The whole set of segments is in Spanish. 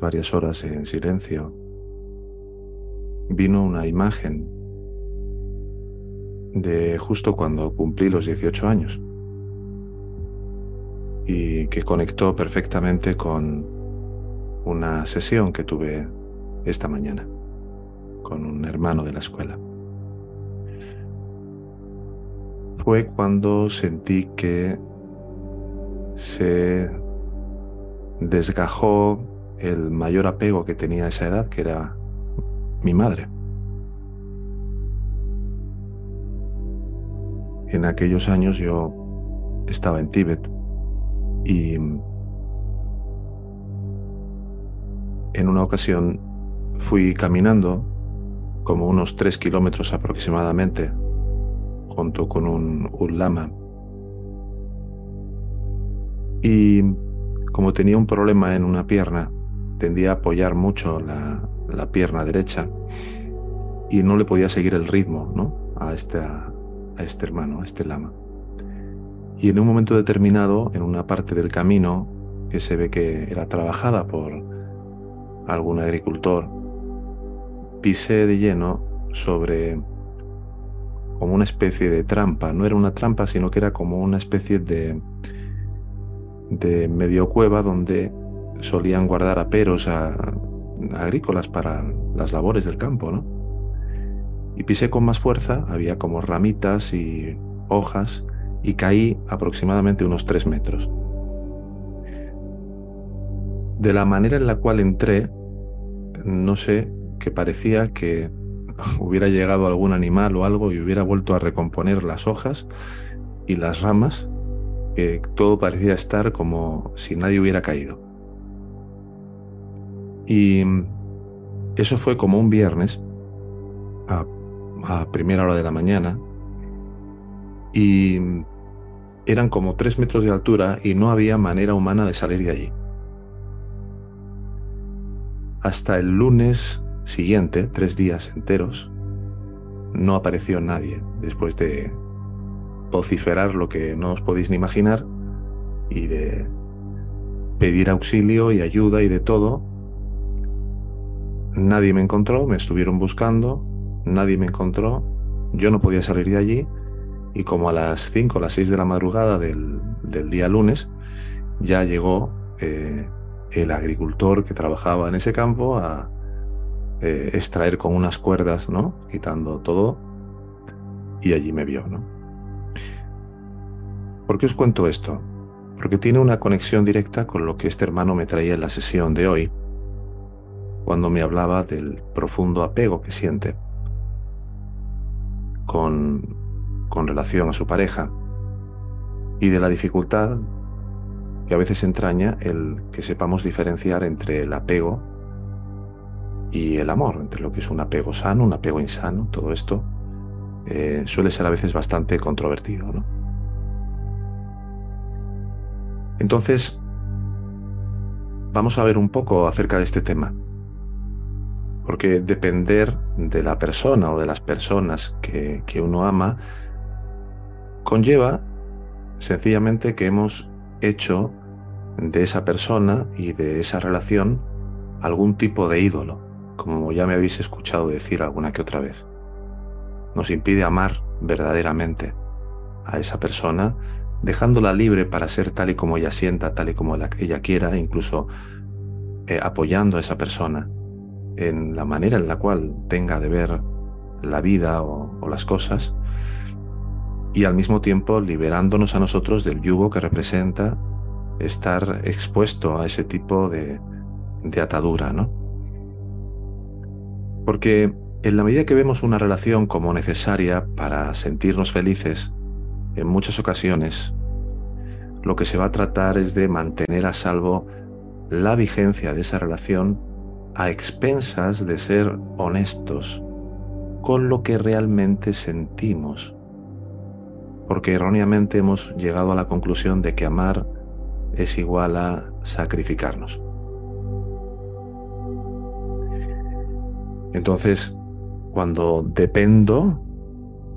Varias horas en silencio, vino una imagen de justo cuando cumplí los 18 años y que conectó perfectamente con una sesión que tuve esta mañana con un hermano de la escuela. Fue cuando sentí que se desgajó el mayor apego que tenía a esa edad, que era mi madre. En aquellos años yo estaba en Tíbet y en una ocasión fui caminando como unos tres kilómetros aproximadamente junto con un, un lama y como tenía un problema en una pierna tendía a apoyar mucho la, pierna derecha y no le podía seguir el ritmo ¿no? a, este, a este hermano, a este lama. Y en un momento determinado, en una parte del camino que se ve que era trabajada por algún agricultor, pisé de lleno sobre como una especie de trampa. No era una trampa, sino que era como una especie de, de medio cueva donde solían guardar aperos agrícolas para las labores del campo, ¿no? Y pisé con más fuerza, había como ramitas y hojas, y caí aproximadamente unos tres metros. De la manera en la cual entré, no sé, que parecía que hubiera llegado algún animal o algo y hubiera vuelto a recomponer las hojas y las ramas, que todo parecía estar como si nadie hubiera caído. Y eso fue como un viernes, a, primera hora de la mañana, y eran como tres metros de altura y no había manera humana de salir de allí. Hasta el lunes siguiente, tres días enteros, no apareció nadie después de vociferar lo que no os podéis ni imaginar y de pedir auxilio y ayuda y de todo Nadie me encontró, me estuvieron buscando, nadie me encontró, yo no podía salir de allí y como a las 5 o las 6 de la madrugada del, día lunes ya llegó eh, el agricultor que trabajaba en ese campo a eh, extraer con unas cuerdas, ¿no? Quitando todo y allí me vio, ¿no? ¿Por qué os cuento esto? Porque tiene una conexión directa con lo que este hermano me traía en la sesión de hoy cuando me hablaba del profundo apego que siente con, relación a su pareja y de la dificultad que a veces entraña el que sepamos diferenciar entre el apego y el amor, entre lo que es un apego sano, un apego insano, todo esto eh, suele ser a veces bastante controvertido. ¿no? Entonces, vamos a ver un poco acerca de este tema. Porque depender de la persona o de las personas que, uno ama conlleva sencillamente que hemos hecho de esa persona y de esa relación algún tipo de ídolo, como ya me habéis escuchado decir alguna que otra vez. Nos impide amar verdaderamente a esa persona, dejándola libre para ser tal y como ella sienta, tal y como ella quiera, incluso eh, apoyando a esa persona en la manera en la cual tenga de ver la vida o, las cosas y al mismo tiempo liberándonos a nosotros del yugo que representa estar expuesto a ese tipo de, de atadura, ¿no? Porque en la medida que vemos una relación como necesaria para sentirnos felices, en muchas ocasiones lo que se va a tratar es de mantener a salvo la vigencia de esa relación a expensas de ser honestos con lo que realmente sentimos. Porque erróneamente hemos llegado a la conclusión de que amar es igual a sacrificarnos. Entonces, cuando dependo,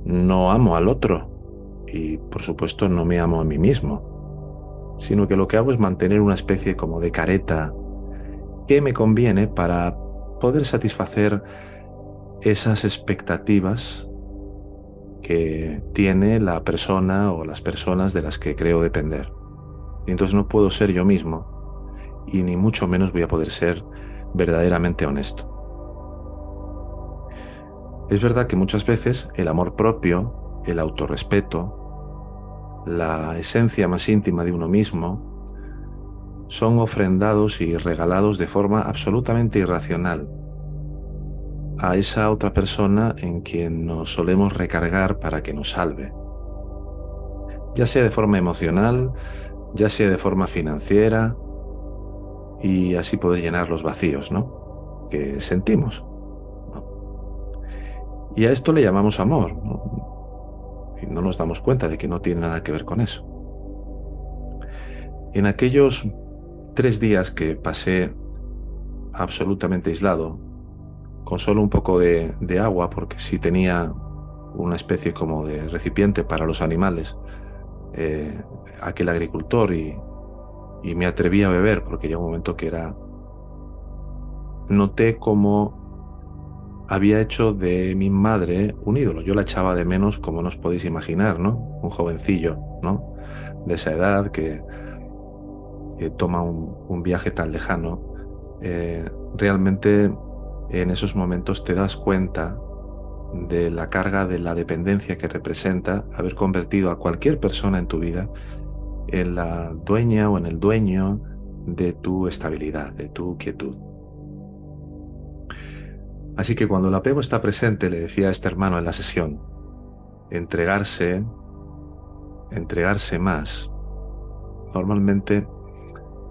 no amo al otro y por supuesto no me amo a mí mismo, sino que lo que hago es mantener una especie como de careta que me conviene para poder satisfacer esas expectativas que tiene la persona o las personas de las que creo depender. Y entonces no puedo ser yo mismo y ni mucho menos voy a poder ser verdaderamente honesto. Es verdad que muchas veces el amor propio, el autorrespeto, la esencia más íntima de uno mismo, son ofrendados y regalados de forma absolutamente irracional a esa otra persona en quien nos solemos recargar para que nos salve. Ya sea de forma emocional, ya sea de forma financiera, y así poder llenar los vacíos, ¿no? Que sentimos. Y a esto le llamamos amor. Y no nos damos cuenta de que no tiene nada que ver con eso. En aquellos tres días que pasé absolutamente aislado, con solo un poco de, agua, porque sí tenía una especie como de recipiente para los animales, eh, aquel agricultor, y, y me atreví a beber, porque llegó un momento que era... Noté como había hecho de mi madre un ídolo. Yo la echaba de menos, como nos podéis imaginar, ¿no? Un jovencillo, ¿no? De esa edad que, toma un, viaje tan lejano. Eh, realmente en esos momentos te das cuenta de la carga de la dependencia que representa haber convertido a cualquier persona en tu vida en la dueña o en el dueño de tu estabilidad, de tu quietud. Así que cuando el apego está presente, le decía a este hermano en la sesión, entregarse, entregarse más, normalmente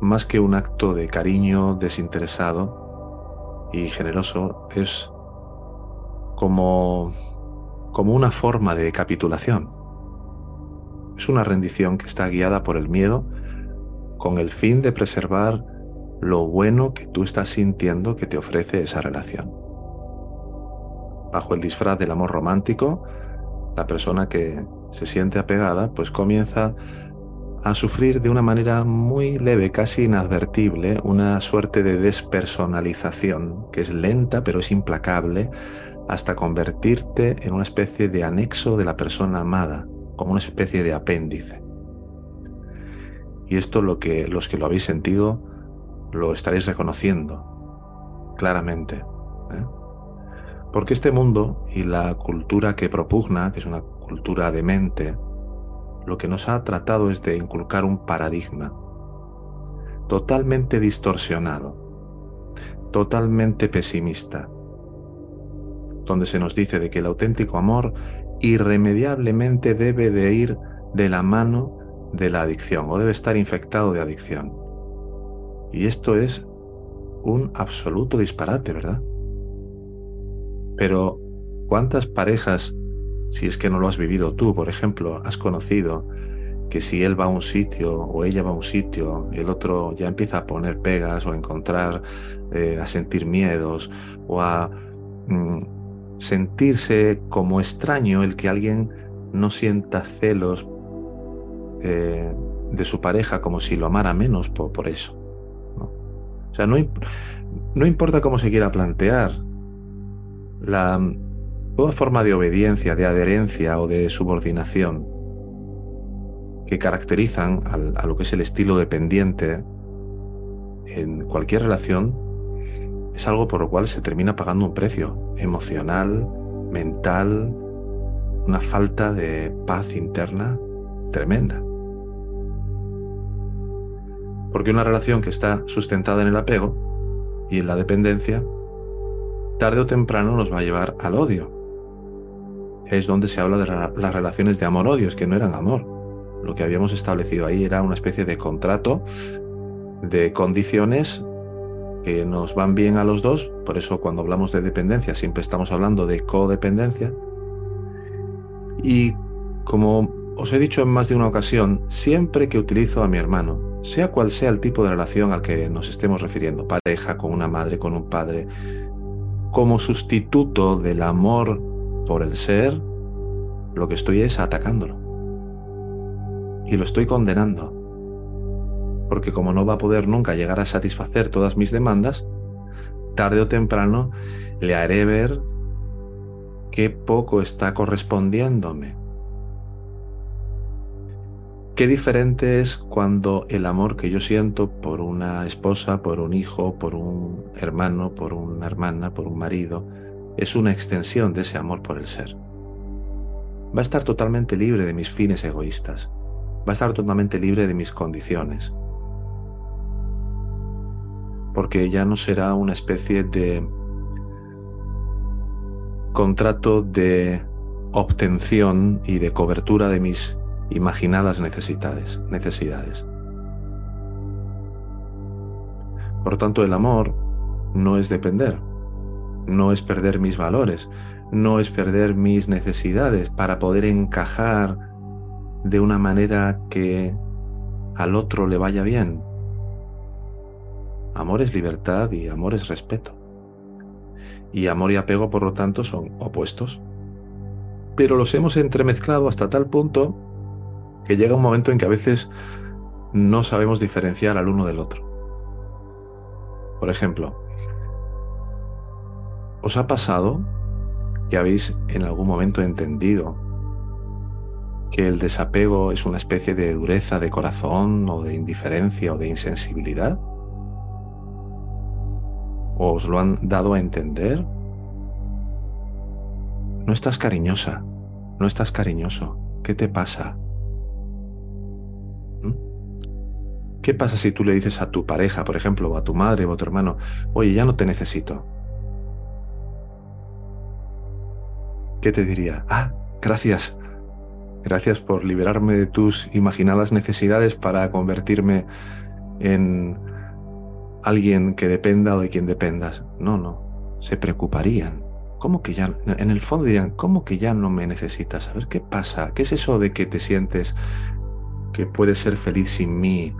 más que un acto de cariño desinteresado y generoso, es como, como una forma de capitulación. Es una rendición que está guiada por el miedo con el fin de preservar lo bueno que tú estás sintiendo que te ofrece esa relación bajo el disfraz del amor romántico, la persona que se siente apegada pues comienza a sufrir de una manera muy leve, casi inadvertible, una suerte de despersonalización que es lenta pero es implacable hasta convertirte en una especie de anexo de la persona amada, como una especie de apéndice. Y esto lo que los que lo habéis sentido lo estaréis reconociendo claramente. ¿eh? Porque este mundo y la cultura que propugna, que es una cultura de mente, lo que nos ha tratado es de inculcar un paradigma totalmente distorsionado, totalmente pesimista, donde se nos dice de que el auténtico amor irremediablemente debe de ir de la mano de la adicción o debe estar infectado de adicción. Y esto es un absoluto disparate, ¿verdad? Pero, ¿cuántas parejas, si es que no lo has vivido tú, por ejemplo, has conocido que si él va a un sitio o ella va a un sitio, el otro ya empieza a poner pegas o a encontrar, eh, a sentir miedos o a mm, sentirse como extraño el que alguien no sienta celos eh, de su pareja como si lo amara menos por, eso. O sea, no, no importa cómo se quiera plantear, la, toda forma de obediencia, de adherencia o de subordinación que caracterizan a lo que es el estilo dependiente en cualquier relación es algo por lo cual se termina pagando un precio emocional, mental, una falta de paz interna tremenda. Porque una relación que está sustentada en el apego y en la dependencia tarde o temprano nos va a llevar al odio. Es donde se habla de las relaciones de amor-odio, es que no eran amor. Lo que habíamos establecido ahí era una especie de contrato de condiciones que nos van bien a los dos, por eso cuando hablamos de dependencia siempre estamos hablando de codependencia. Y como os he dicho en más de una ocasión, siempre que utilizo a mi hermano, sea cual sea el tipo de relación al que nos estemos refiriendo, pareja, con una madre, con un padre, como sustituto del amor por el ser, lo que estoy es atacándolo. Y lo estoy condenando. Porque como no va a poder nunca llegar a satisfacer todas mis demandas, tarde o temprano le haré ver qué poco está correspondiéndome Qué diferente es cuando el amor que yo siento por una esposa, por un hijo, por un hermano, por una hermana, por un marido, es una extensión de ese amor por el ser. Va a estar totalmente libre de mis fines egoístas. Va a estar totalmente libre de mis condiciones. Porque ya no será una especie de contrato de obtención y de cobertura de mis imaginadas necesidades, necesidades. Por tanto, el amor no es depender, no es perder mis valores, no es perder mis necesidades para poder encajar de una manera que al otro le vaya bien. Amor es libertad y amor es respeto. Y amor y apego, por lo tanto, son opuestos. Pero los hemos entremezclado hasta tal punto que llega un momento en que a veces no sabemos diferenciar al uno del otro. Por ejemplo, ¿os ha pasado que habéis en algún momento entendido que el desapego es una especie de dureza de corazón o de indiferencia o de insensibilidad? ¿O os lo han dado a entender? No estás cariñosa, no estás cariñoso. ¿Qué te pasa? ¿Qué pasa si tú le dices a tu pareja, por ejemplo, o a tu madre o a tu hermano, oye, ya no te necesito? ¿Qué te diría? Ah, gracias. Gracias por liberarme de tus imaginadas necesidades para convertirme en alguien que dependa o de quien dependas. No, no. Se preocuparían. ¿Cómo que ya? En el fondo dirían, ¿cómo que ya no me necesitas? A ver qué pasa. ¿Qué es eso de que te sientes que puedes ser feliz sin mí?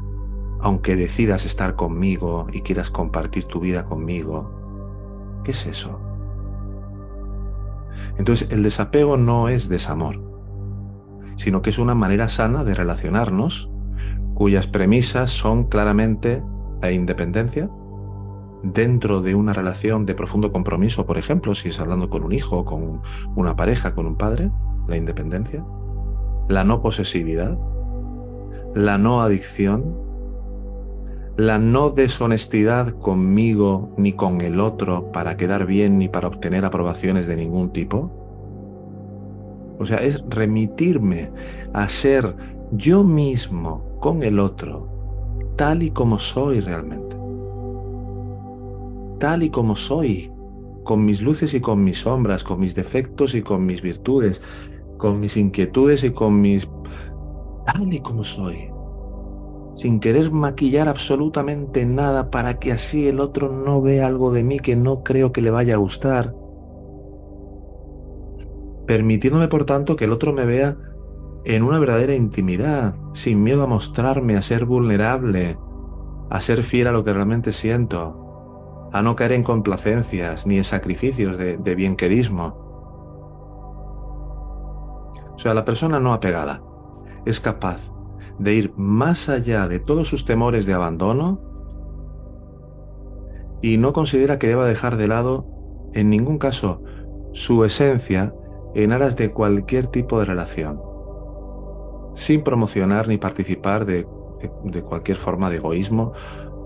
aunque decidas estar conmigo y quieras compartir tu vida conmigo. ¿Qué es eso? Entonces, el desapego no es desamor, sino que es una manera sana de relacionarnos, cuyas premisas son claramente la independencia, dentro de una relación de profundo compromiso, por ejemplo, si es hablando con un hijo, con una pareja, con un padre, la independencia, la no posesividad, la no adicción, la no deshonestidad conmigo ni con el otro para quedar bien ni para obtener aprobaciones de ningún tipo. O sea, es remitirme a ser yo mismo con el otro, tal y como soy realmente. Tal y como soy, con mis luces y con mis sombras, con mis defectos y con mis virtudes, con mis inquietudes y con mis... tal y como soy sin querer maquillar absolutamente nada para que así el otro no vea algo de mí que no creo que le vaya a gustar. Permitiéndome, por tanto, que el otro me vea en una verdadera intimidad, sin miedo a mostrarme, a ser vulnerable, a ser fiel a lo que realmente siento, a no caer en complacencias ni en sacrificios de, de bienquerismo. O sea, la persona no apegada es capaz de ir más allá de todos sus temores de abandono y no considera que deba dejar de lado en ningún caso su esencia en aras de cualquier tipo de relación, sin promocionar ni participar de, de, cualquier forma de egoísmo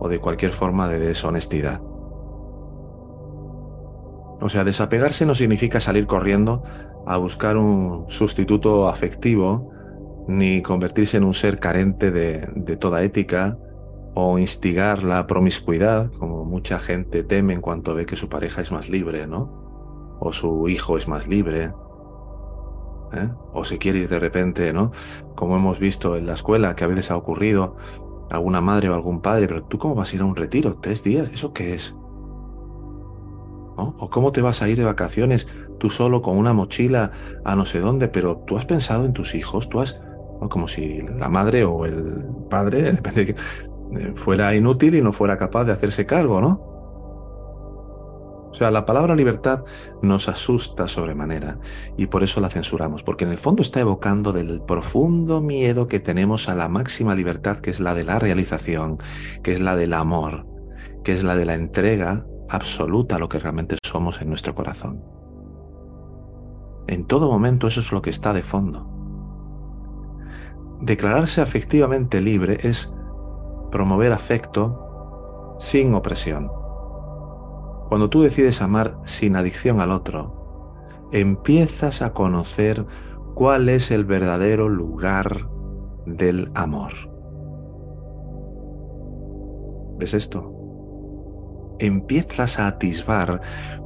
o de cualquier forma de deshonestidad. O sea, desapegarse no significa salir corriendo a buscar un sustituto afectivo ni convertirse en un ser carente de, toda ética o instigar la promiscuidad, como mucha gente teme en cuanto ve que su pareja es más libre, ¿no? O su hijo es más libre. ¿eh? o se quiere ir de repente, ¿no? Como hemos visto en la escuela, que a veces ha ocurrido, alguna madre o algún padre, pero tú cómo vas a ir a un retiro, tres días, ¿eso qué es? ¿O cómo te vas a ir de vacaciones tú solo con una mochila a no sé dónde? Pero tú has pensado en tus hijos, tú has, como si la madre o el padre, depende de que, eh, fuera inútil y no fuera capaz de hacerse cargo, ¿no? O sea, la palabra libertad nos asusta sobremanera y por eso la censuramos, porque en el fondo está evocando del profundo miedo que tenemos a la máxima libertad, que es la de la realización, que es la del amor, que es la de la entrega absoluta a lo que realmente somos en nuestro corazón. En todo momento eso es lo que está de fondo. Declararse afectivamente libre es promover afecto sin opresión cuando tú decides amar sin adicción al otro, empiezas a conocer cuál es el verdadero lugar del amor. ¿Ves esto? Empiezas a atisbar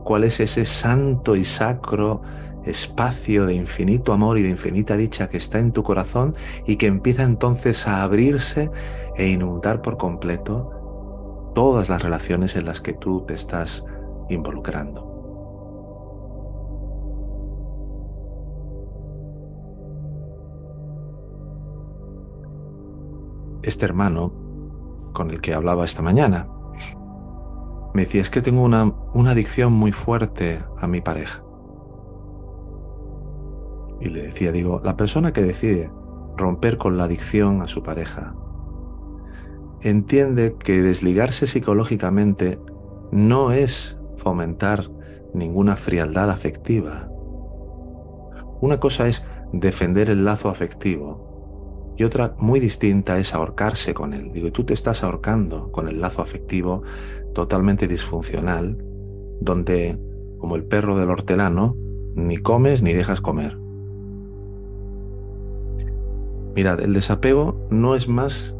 cuál es ese santo y sacro espacio de infinito amor y de infinita dicha que está en tu corazón y que empieza entonces a abrirse e inundar por completo todas las relaciones en las que tú te estás involucrando. Este hermano con el que hablaba esta mañana me decía, es que tengo una, una adicción muy fuerte a mi pareja. Y le decía, digo, la persona que decide romper con la adicción a su pareja entiende que desligarse psicológicamente no es fomentar ninguna frialdad afectiva. Una cosa es defender el lazo afectivo y otra muy distinta es ahorcarse con él. Digo, tú te estás ahorcando con el lazo afectivo totalmente disfuncional, donde, como el perro del hortelano, ni comes ni dejas comer. Mirad, el desapego no es más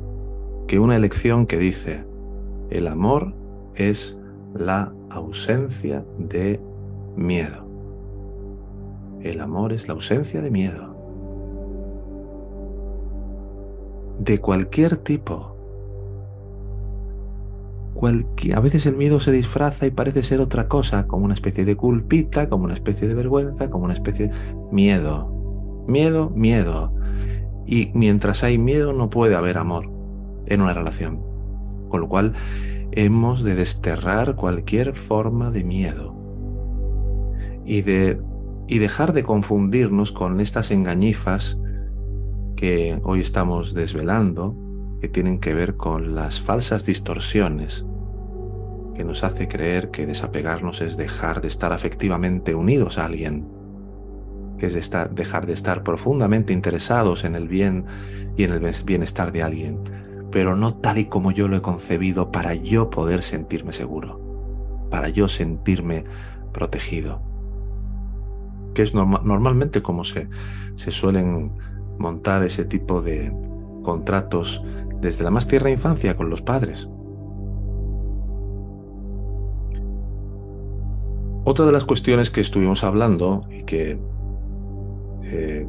que una elección que dice, el amor es la ausencia de miedo. El amor es la ausencia de miedo. De cualquier tipo. a veces el miedo se disfraza y parece ser otra cosa, como una especie de culpita, como una especie de vergüenza, como una especie de miedo. Miedo, miedo. Y mientras hay miedo no puede haber amor en una relación. Con lo cual hemos de desterrar cualquier forma de miedo y, de, y dejar de confundirnos con estas engañifas que hoy estamos desvelando, que tienen que ver con las falsas distorsiones que nos hace creer que desapegarnos es dejar de estar afectivamente unidos a alguien, es dejar de estar profundamente interesados en el bien y en el bienestar de alguien, pero no tal y como yo lo he concebido para yo poder sentirme seguro, para yo sentirme protegido. Que es normalmente como se, se suelen montar ese tipo de contratos desde la más tierna infancia con los padres. Otra de las cuestiones que estuvimos hablando y que eh,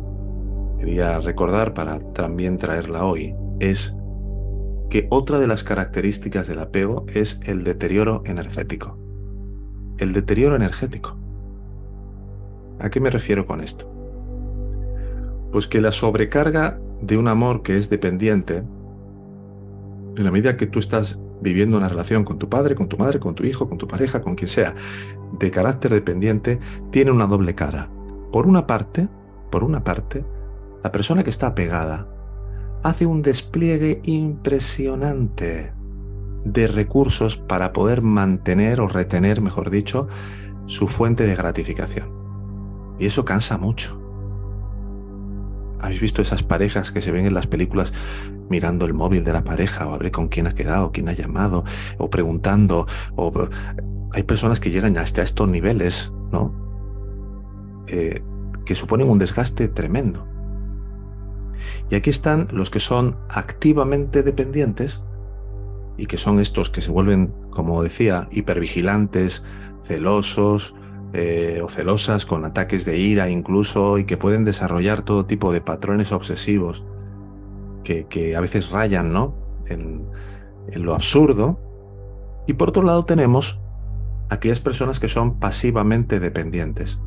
quería recordar para también traerla hoy es que otra de las características del apego es el deterioro energético. El deterioro energético. ¿A qué me refiero con esto? Pues que la sobrecarga de un amor que es dependiente, en la medida que tú estás viviendo una relación con tu padre, con tu madre, con tu hijo, con tu pareja, con quien sea, de carácter dependiente, tiene una doble cara. Por una parte, por una parte, la persona que está apegada hace un despliegue impresionante de recursos para poder mantener o retener, mejor dicho, su fuente de gratificación. Y eso cansa mucho. ¿Habéis visto esas parejas que se ven en las películas mirando el móvil de la pareja o a ver con quién ha quedado, quién ha llamado o preguntando? O... Hay personas que llegan hasta estos niveles, ¿no? Eh, que suponen un desgaste tremendo. Y aquí están los que son activamente dependientes y que son estos que se vuelven, como decía, hipervigilantes, celosos, eh, o celosas, con ataques de ira incluso, y que pueden desarrollar todo tipo de patrones obsesivos que, a veces rayan ¿no? en, en lo absurdo. Y por otro lado tenemos aquellas personas que son pasivamente dependientes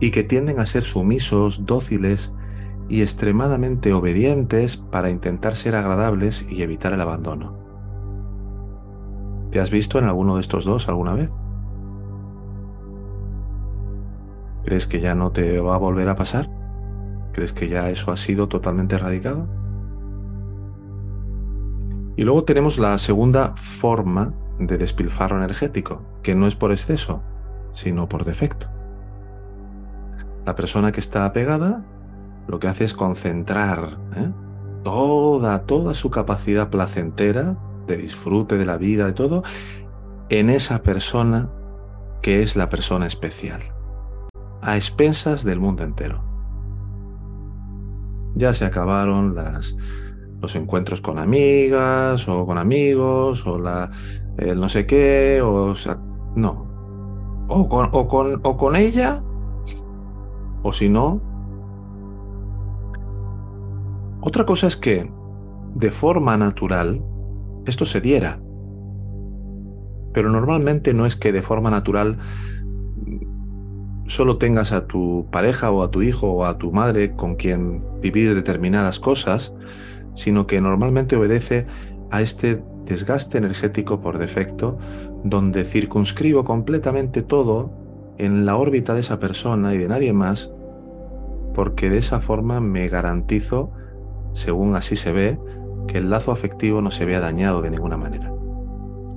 y que tienden a ser sumisos, dóciles y extremadamente obedientes para intentar ser agradables y evitar el abandono. ¿Te has visto en alguno de estos dos alguna vez? ¿Crees que ya no te va a volver a pasar? ¿Crees que ya eso ha sido totalmente erradicado? Y luego tenemos la segunda forma de despilfarro energético, que no es por exceso, sino por defecto. La persona que está apegada lo que hace es concentrar ¿eh? toda, toda su capacidad placentera de disfrute de la vida, de todo, en esa persona que es la persona especial, a expensas del mundo entero. Ya se acabaron las, los encuentros con amigas o con amigos o la el no sé qué o, sea, no o con, o con, o con ella o si no otra cosa es que de forma natural esto se diera. Pero normalmente no es que de forma natural solo tengas a tu pareja o a tu hijo o a tu madre con quien vivir determinadas cosas, sino que normalmente obedece a este desgaste energético por defecto, donde circunscribo completamente todo en la órbita de esa persona y de nadie más, porque de esa forma me garantizo, según así se ve, que el lazo afectivo no se vea dañado de ninguna manera.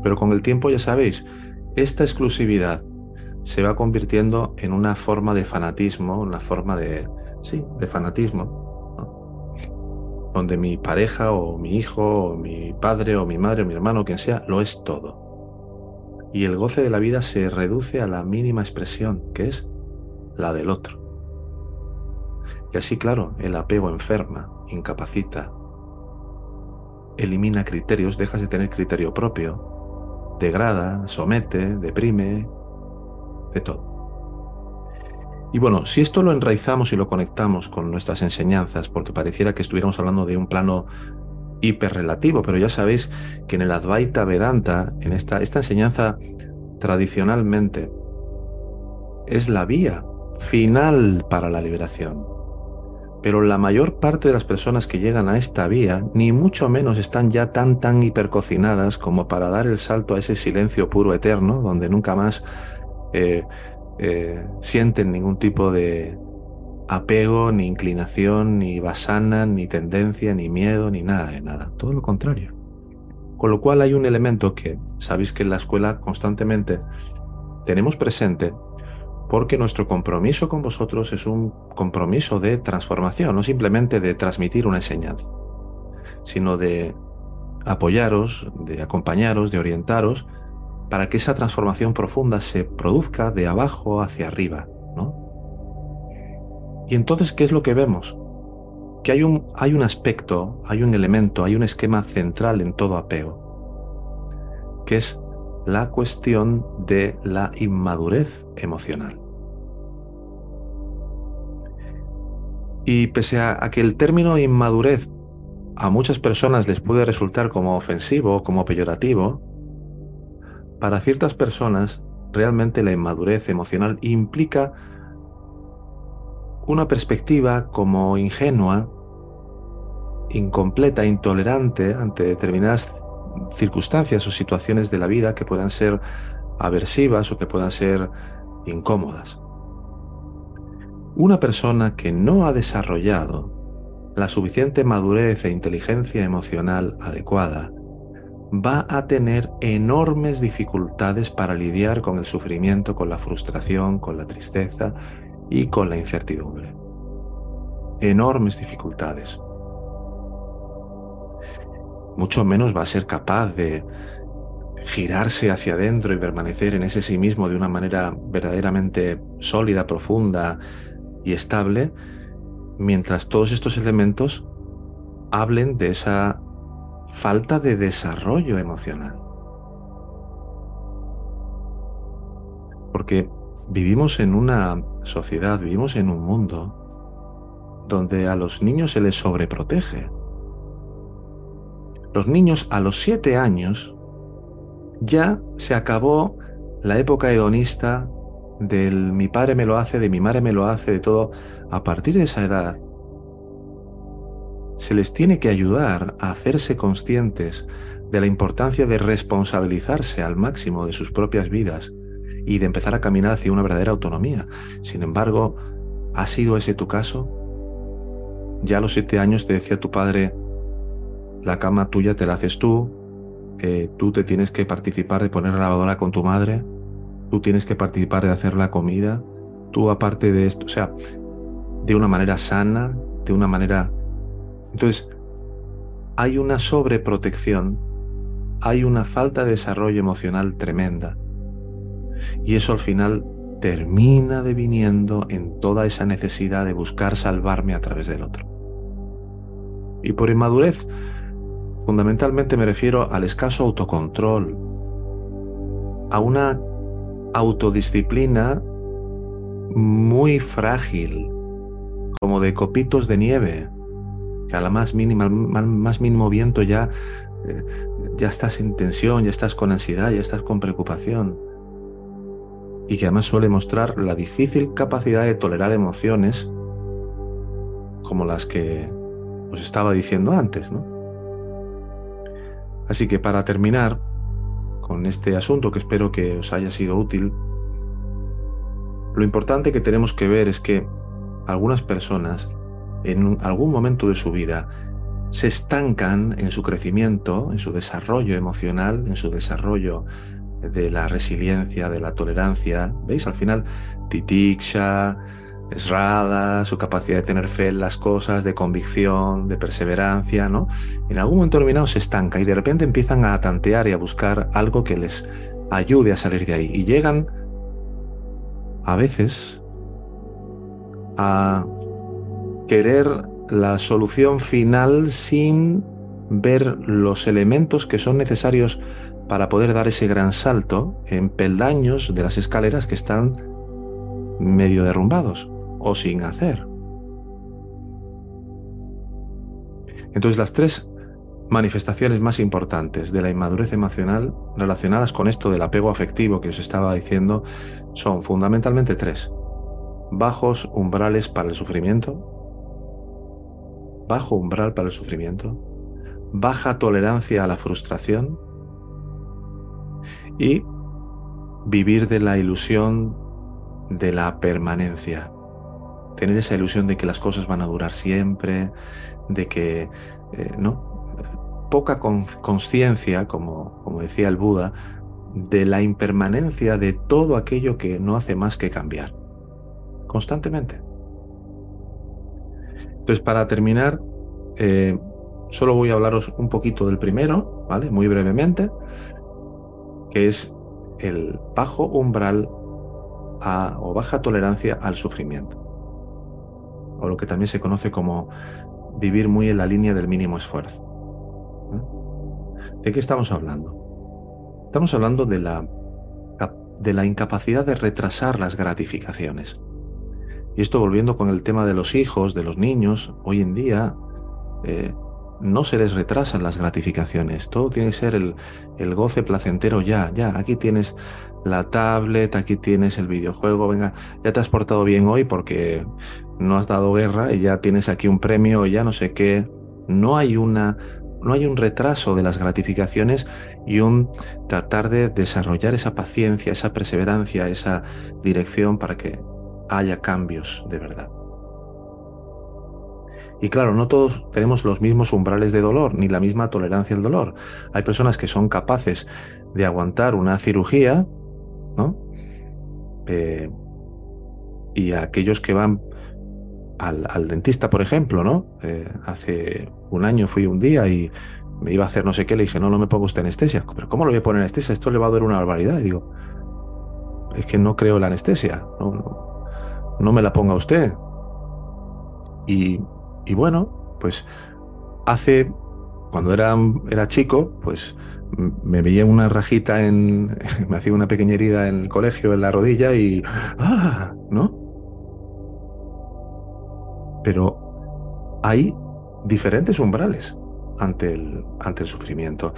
Pero con el tiempo, ya sabéis, esta exclusividad se va convirtiendo en una forma de fanatismo, una forma de, sí, de fanatismo, donde mi pareja o mi hijo o mi padre o mi madre o mi hermano, quien sea, lo es todo. Y el goce de la vida se reduce a la mínima expresión, que es la del otro. Y así, claro, el apego enferma, incapacita, elimina criterios, dejas de tener criterio propio, degrada, somete, deprime, de todo. Y bueno, si esto lo enraizamos y lo conectamos con nuestras enseñanzas, porque pareciera que estuviéramos hablando de un plano hiperrelativo, pero ya sabéis que en el Advaita Vedanta, en esta, esta enseñanza tradicionalmente, es la vía final para la liberación. Pero la mayor parte de las personas que llegan a esta vía, ni mucho menos están ya tan tan hipercocinadas como para dar el salto a ese silencio puro eterno, donde nunca más eh, eh, sienten ningún tipo de apego, ni inclinación, ni basana, ni tendencia, ni miedo, ni nada de nada. Todo lo contrario. Con lo cual hay un elemento que sabéis que en la escuela constantemente tenemos presente porque nuestro compromiso con vosotros es un compromiso de transformación, no simplemente de transmitir una enseñanza, sino de apoyaros, de acompañaros, de orientaros para que esa transformación profunda se produzca de abajo hacia arriba, ¿no? Y entonces, ¿qué es lo que vemos? Que hay un, hay un aspecto, hay un elemento, hay un esquema central en todo apego, que es la cuestión de la inmadurez emocional. Y pese a, que el término inmadurez a muchas personas les puede resultar como ofensivo, como peyorativo, para ciertas personas, realmente la inmadurez emocional implica una perspectiva como ingenua, incompleta, intolerante ante determinadas circunstancias o situaciones de la vida que puedan ser aversivas o que puedan ser incómodas. Una persona que no ha desarrollado la suficiente madurez e inteligencia emocional adecuada va a tener enormes dificultades para lidiar con el sufrimiento, con la frustración, con la tristeza y con la incertidumbre. Enormes dificultades. Mucho menos va a ser capaz de girarse hacia adentro y permanecer en ese sí mismo de una manera verdaderamente sólida, profunda y estable, mientras todos estos elementos hablen de esa falta de desarrollo emocional. Porque vivimos en una sociedad, vivimos en un mundo donde a los niños se les sobreprotege. Los niños a los siete años ya se acabó la época hedonista del mi padre me lo hace, de mi madre me lo hace, de todo. A partir de esa edad, se les tiene que ayudar a hacerse conscientes de la importancia de responsabilizarse al máximo de sus propias vidas y de empezar a caminar hacia una verdadera autonomía. Sin embargo, ¿ha sido ese tu caso? Ya a los siete años te decía tu padre, la cama tuya te la haces tú, tú te tienes que participar de poner la lavadora con tu madre, tú tienes que participar de hacer la comida, tú aparte de esto, o sea, de una manera sana, de una manera... Entonces, hay una sobreprotección, hay una falta de desarrollo emocional tremenda. Y eso al final termina deviniendo en toda esa necesidad de buscar salvarme a través del otro. Y por inmadurez, fundamentalmente me refiero al escaso autocontrol, a una autodisciplina muy frágil, como de copitos de nieve, que a la más mínima, más mínimo viento ya, eh, ya estás en tensión, ya estás con ansiedad, ya estás con preocupación. Y que además suele mostrar la difícil capacidad de tolerar emociones como las que os estaba diciendo antes, ¿no? Así que para terminar, con este asunto que espero que os haya sido útil, lo importante que tenemos que ver es que algunas personas en algún momento de su vida se estancan en su crecimiento, en su desarrollo emocional, en su desarrollo de la resiliencia, de la tolerancia. ¿Veis? Al final, titiksha, esrada, su capacidad de tener fe en las cosas, de convicción, de perseverancia, ¿no? En algún momento determinado se estanca y de repente empiezan a tantear y a buscar algo que les ayude a salir de ahí. Y llegan a veces a querer la solución final sin ver los elementos que son necesarios para poder dar ese gran salto en peldaños de las escaleras que están medio derrumbados o sin hacer. Entonces las tres manifestaciones más importantes de la inmadurez emocional relacionadas con esto del apego afectivo que os estaba diciendo son fundamentalmente tres. Bajos umbrales para el sufrimiento, bajo umbral para el sufrimiento, baja tolerancia a la frustración y vivir de la ilusión de la permanencia tener esa ilusión de que las cosas van a durar siempre, de que, eh, ¿no? Poca conciencia, como, como decía el Buda, de la impermanencia de todo aquello que no hace más que cambiar, constantemente. Entonces, para terminar, eh, solo voy a hablaros un poquito del primero, ¿vale? Muy brevemente, que es el bajo umbral o baja tolerancia al sufrimiento o lo que también se conoce como vivir muy en la línea del mínimo esfuerzo. ¿De qué estamos hablando? Estamos hablando de la, de la incapacidad de retrasar las gratificaciones. Y esto volviendo con el tema de los hijos, de los niños, hoy en día eh, no se les retrasan las gratificaciones, todo tiene que ser el, el goce placentero ya, ya, aquí tienes la tablet, aquí tienes el videojuego, venga, ya te has portado bien hoy porque no has dado guerra y ya tienes aquí un premio, ya no sé qué. No hay una no hay un retraso de las gratificaciones y un tratar de desarrollar esa paciencia, esa perseverancia, esa dirección para que haya cambios de verdad. Y claro, no todos tenemos los mismos umbrales de dolor ni la misma tolerancia al dolor. Hay personas que son capaces de aguantar una cirugía, ¿no? Eh, y aquellos que van al, dentista, por ejemplo, ¿no? Eh, hace un año fui un día y me iba a hacer no sé qué, le dije, no, no me pongo usted anestesia. Pero ¿cómo lo voy a poner anestesia? Esto le va a dar una barbaridad. Y digo, es que no creo la anestesia, no, no, me la ponga usted. Y, y, bueno, pues hace cuando era, era chico, pues me veía una rajita en. me hacía una pequeña herida en el colegio, en la rodilla y. ¡Ah! ¿No? Pero hay diferentes umbrales ante el, ante el sufrimiento.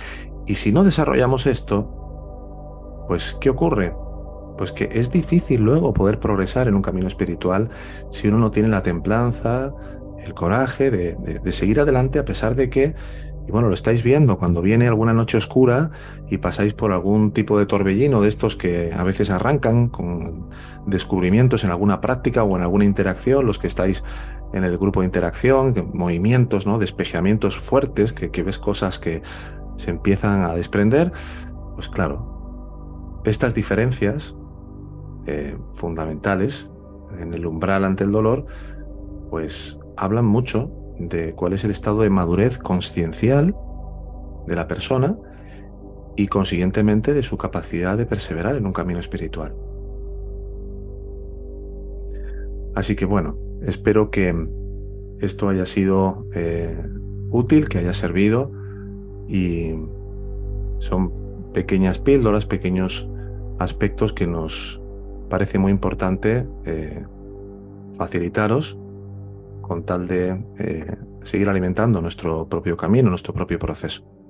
Y si no desarrollamos esto, pues ¿qué ocurre? Pues que es difícil luego poder progresar en un camino espiritual si uno no tiene la templanza, el coraje de, de seguir adelante a pesar de que y bueno, lo estáis viendo cuando viene alguna noche oscura y pasáis por algún tipo de torbellino de estos que a veces arrancan con descubrimientos en alguna práctica o en alguna interacción, los que estáis en el grupo de interacción, movimientos, ¿no? despejamientos fuertes, que, ves cosas que se empiezan a desprender, pues claro, estas diferencias eh, fundamentales en el umbral ante el dolor, pues hablan mucho de cuál es el estado de madurez consciencial de la persona y consiguientemente de su capacidad de perseverar en un camino espiritual. Así que bueno, espero que esto haya sido eh, útil, que haya servido y son pequeñas píldoras, pequeños aspectos que nos parece muy importante eh, facilitaros con tal de eh, seguir alimentando nuestro propio camino, nuestro propio proceso.